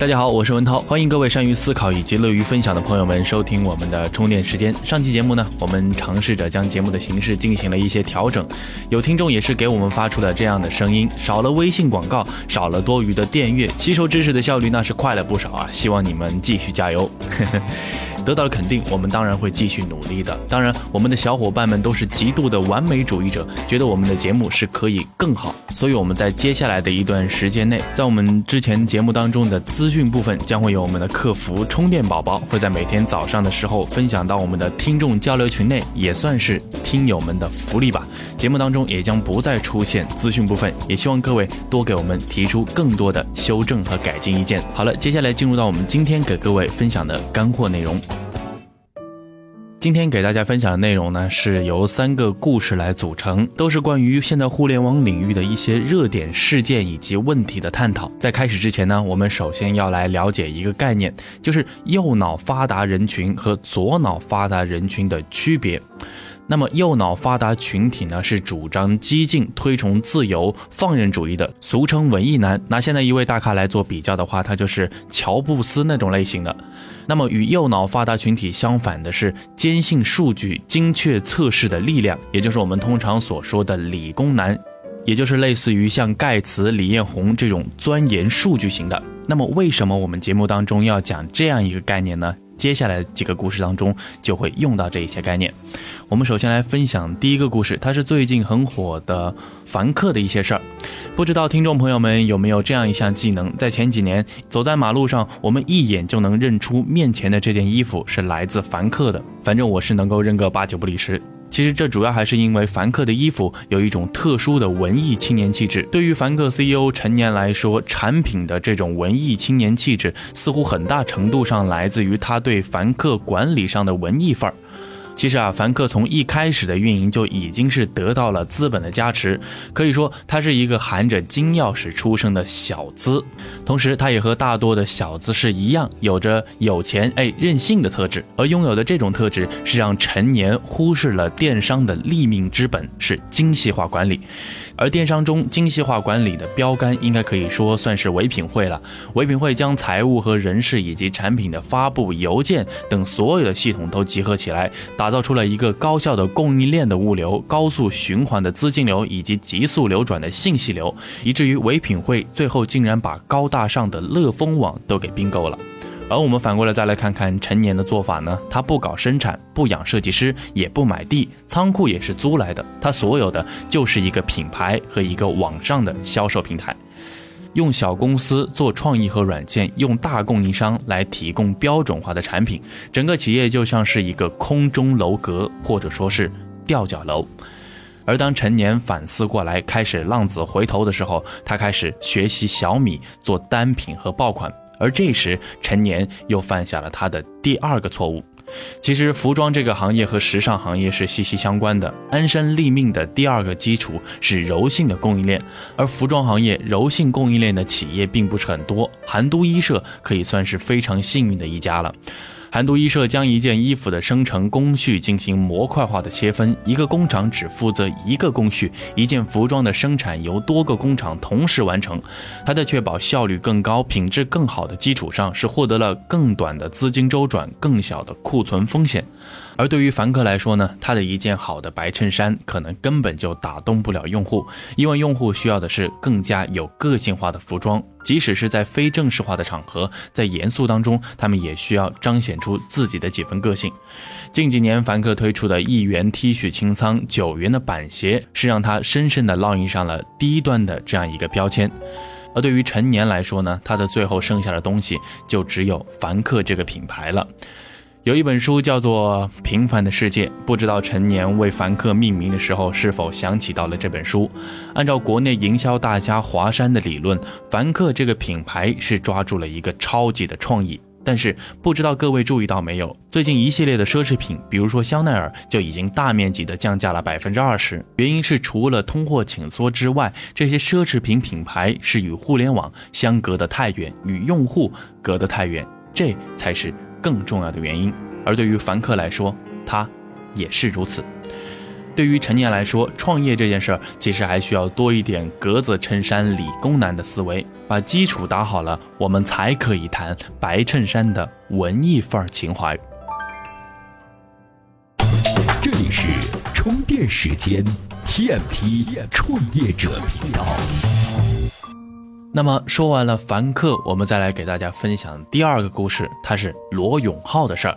大家好，我是文涛，欢迎各位善于思考以及乐于分享的朋友们收听我们的充电时间。上期节目呢，我们尝试着将节目的形式进行了一些调整，有听众也是给我们发出了这样的声音：少了微信广告，少了多余的电乐，吸收知识的效率那是快了不少啊！希望你们继续加油。得到了肯定，我们当然会继续努力的。当然，我们的小伙伴们都是极度的完美主义者，觉得我们的节目是可以更好。所以我们在接下来的一段时间内，在我们之前节目当中的资讯部分，将会有我们的客服充电宝宝会在每天早上的时候分享到我们的听众交流群内，也算是听友们的福利吧。节目当中也将不再出现资讯部分，也希望各位多给我们提出更多的修正和改进意见。好了，接下来进入到我们今天给各位分享的干货内容。今天给大家分享的内容呢，是由三个故事来组成，都是关于现在互联网领域的一些热点事件以及问题的探讨。在开始之前呢，我们首先要来了解一个概念，就是右脑发达人群和左脑发达人群的区别。那么右脑发达群体呢，是主张激进、推崇自由、放任主义的，俗称文艺男。拿现在一位大咖来做比较的话，他就是乔布斯那种类型的。那么与右脑发达群体相反的是坚信数据、精确测试的力量，也就是我们通常所说的理工男，也就是类似于像盖茨、李彦宏这种钻研数据型的。那么为什么我们节目当中要讲这样一个概念呢？接下来几个故事当中就会用到这一些概念。我们首先来分享第一个故事，它是最近很火的凡客的一些事儿。不知道听众朋友们有没有这样一项技能，在前几年走在马路上，我们一眼就能认出面前的这件衣服是来自凡客的。反正我是能够认个八九不离十。其实这主要还是因为凡客的衣服有一种特殊的文艺青年气质。对于凡客 CEO 陈年来说，产品的这种文艺青年气质，似乎很大程度上来自于他对凡客管理上的文艺范儿。其实啊，凡客从一开始的运营就已经是得到了资本的加持，可以说他是一个含着金钥匙出生的小资。同时，他也和大多的小资是一样，有着有钱哎任性的特质。而拥有的这种特质，是让陈年忽视了电商的立命之本是精细化管理。而电商中精细化管理的标杆，应该可以说算是唯品会了。唯品会将财务和人事以及产品的发布、邮件等所有的系统都集合起来，打造出了一个高效的供应链的物流、高速循环的资金流以及急速流转的信息流，以至于唯品会最后竟然把高大上的乐蜂网都给并购了。而我们反过来再来看看陈年的做法呢？他不搞生产，不养设计师，也不买地，仓库也是租来的。他所有的就是一个品牌和一个网上的销售平台，用小公司做创意和软件，用大供应商来提供标准化的产品。整个企业就像是一个空中楼阁，或者说是吊脚楼。而当陈年反思过来，开始浪子回头的时候，他开始学习小米做单品和爆款。而这时，陈年又犯下了他的第二个错误。其实，服装这个行业和时尚行业是息息相关的。安身立命的第二个基础是柔性的供应链，而服装行业柔性供应链的企业并不是很多。韩都衣舍可以算是非常幸运的一家了。韩都衣舍将一件衣服的生成工序进行模块化的切分，一个工厂只负责一个工序，一件服装的生产由多个工厂同时完成。它在确保效率更高、品质更好的基础上，是获得了更短的资金周转、更小的库存风险。而对于凡客来说呢，他的一件好的白衬衫可能根本就打动不了用户，因为用户需要的是更加有个性化的服装。即使是在非正式化的场合，在严肃当中，他们也需要彰显出自己的几分个性。近几年，凡客推出的一元 T 恤清仓、九元的板鞋，是让他深深的烙印上了低端的这样一个标签。而对于陈年来说呢，他的最后剩下的东西就只有凡客这个品牌了。有一本书叫做《平凡的世界》，不知道陈年为凡客命名的时候是否想起到了这本书。按照国内营销大家华山的理论，凡客这个品牌是抓住了一个超级的创意。但是不知道各位注意到没有，最近一系列的奢侈品，比如说香奈儿，就已经大面积的降价了百分之二十。原因是除了通货紧缩之外，这些奢侈品品牌是与互联网相隔得太远，与用户隔得太远，这才是。更重要的原因。而对于凡客来说，他也是如此。对于成年来说，创业这件事儿其实还需要多一点格子衬衫理工男的思维，把基础打好了，我们才可以谈白衬衫的文艺范儿情怀。这里是充电时间，TMT 创业者频道。那么说完了凡客，我们再来给大家分享第二个故事，它是罗永浩的事儿。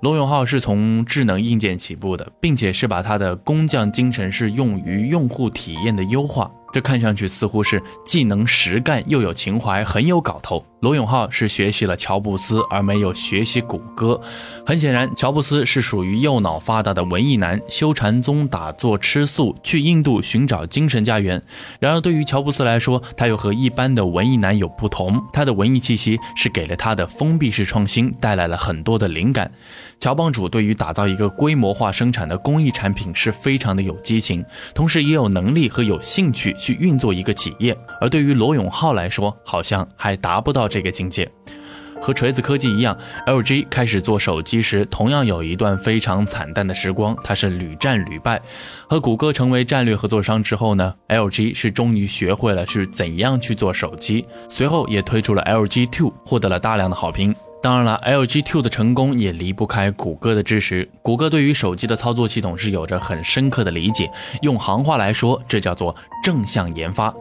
罗永浩是从智能硬件起步的，并且是把他的工匠精神是用于用户体验的优化。这看上去似乎是既能实干又有情怀，很有搞头。罗永浩是学习了乔布斯，而没有学习谷歌。很显然，乔布斯是属于右脑发达的文艺男，修禅宗、打坐、吃素，去印度寻找精神家园。然而，对于乔布斯来说，他又和一般的文艺男有不同。他的文艺气息是给了他的封闭式创新带来了很多的灵感。乔帮主对于打造一个规模化生产的工艺产品是非常的有激情，同时也有能力和有兴趣。去运作一个企业，而对于罗永浩来说，好像还达不到这个境界。和锤子科技一样，LG 开始做手机时，同样有一段非常惨淡的时光，它是屡战屡败。和谷歌成为战略合作商之后呢，LG 是终于学会了是怎样去做手机，随后也推出了 LG Two，获得了大量的好评。当然了，LG Two 的成功也离不开谷歌的支持。谷歌对于手机的操作系统是有着很深刻的理解，用行话来说，这叫做正向研发。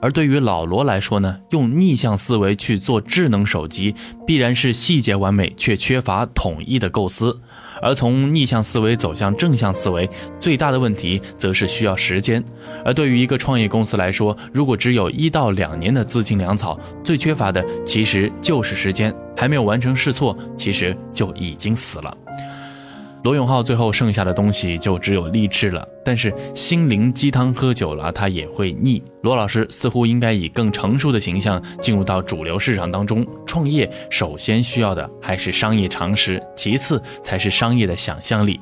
而对于老罗来说呢，用逆向思维去做智能手机，必然是细节完美却缺乏统一的构思。而从逆向思维走向正向思维，最大的问题则是需要时间。而对于一个创业公司来说，如果只有一到两年的资金粮草，最缺乏的其实就是时间。还没有完成试错，其实就已经死了。罗永浩最后剩下的东西就只有励志了，但是心灵鸡汤喝久了，他也会腻。罗老师似乎应该以更成熟的形象进入到主流市场当中。创业首先需要的还是商业常识，其次才是商业的想象力。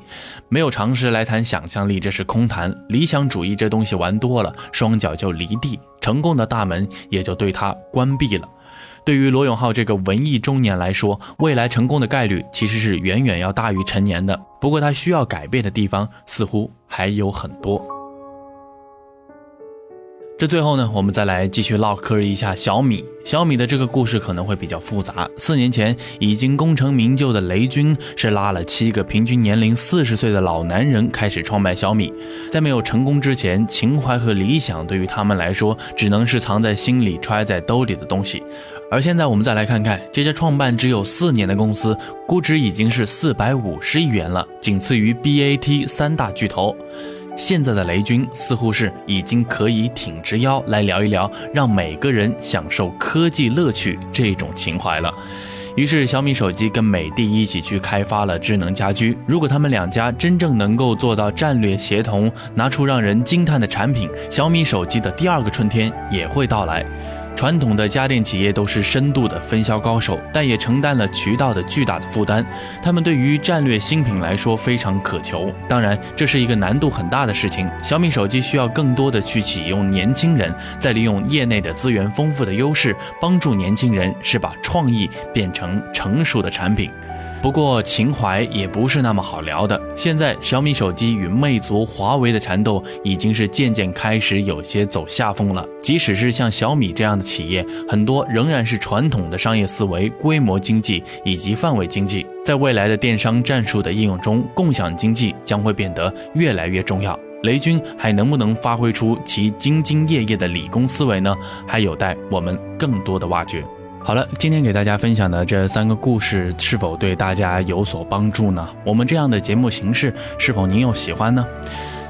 没有常识来谈想象力，这是空谈。理想主义这东西玩多了，双脚就离地，成功的大门也就对他关闭了。对于罗永浩这个文艺中年来说，未来成功的概率其实是远远要大于成年的。不过他需要改变的地方似乎还有很多。这最后呢，我们再来继续唠嗑一下小米。小米的这个故事可能会比较复杂。四年前已经功成名就的雷军，是拉了七个平均年龄四十岁的老男人开始创办小米。在没有成功之前，情怀和理想对于他们来说，只能是藏在心里、揣在兜里的东西。而现在我们再来看看这家创办只有四年的公司，估值已经是四百五十亿元了，仅次于 BAT 三大巨头。现在的雷军似乎是已经可以挺直腰来聊一聊，让每个人享受科技乐趣这种情怀了。于是小米手机跟美的一起去开发了智能家居。如果他们两家真正能够做到战略协同，拿出让人惊叹的产品，小米手机的第二个春天也会到来。传统的家电企业都是深度的分销高手，但也承担了渠道的巨大的负担。他们对于战略新品来说非常渴求，当然这是一个难度很大的事情。小米手机需要更多的去启用年轻人，再利用业内的资源丰富的优势，帮助年轻人是把创意变成成熟的产品。不过情怀也不是那么好聊的。现在小米手机与魅族、华为的缠斗已经是渐渐开始有些走下风了。即使是像小米这样的企业，很多仍然是传统的商业思维、规模经济以及范围经济。在未来的电商战术的应用中，共享经济将会变得越来越重要。雷军还能不能发挥出其兢兢业业的理工思维呢？还有待我们更多的挖掘。好了，今天给大家分享的这三个故事是否对大家有所帮助呢？我们这样的节目形式是否您又喜欢呢？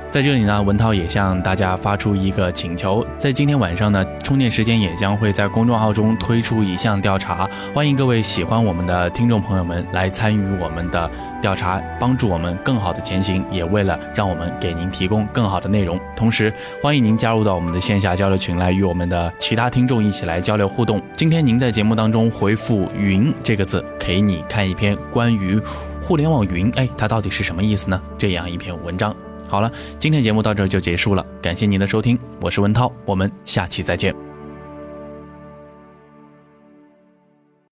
在这里呢，文涛也向大家发出一个请求，在今天晚上呢，充电时间也将会在公众号中推出一项调查，欢迎各位喜欢我们的听众朋友们来参与我们的调查，帮助我们更好的前行，也为了让我们给您提供更好的内容。同时，欢迎您加入到我们的线下交流群来，与我们的其他听众一起来交流互动。今天您在节目当中回复“云”这个字，给你看一篇关于互联网云，哎，它到底是什么意思呢？这样一篇文章。好了，今天节目到这就结束了，感谢您的收听，我是文涛，我们下期再见。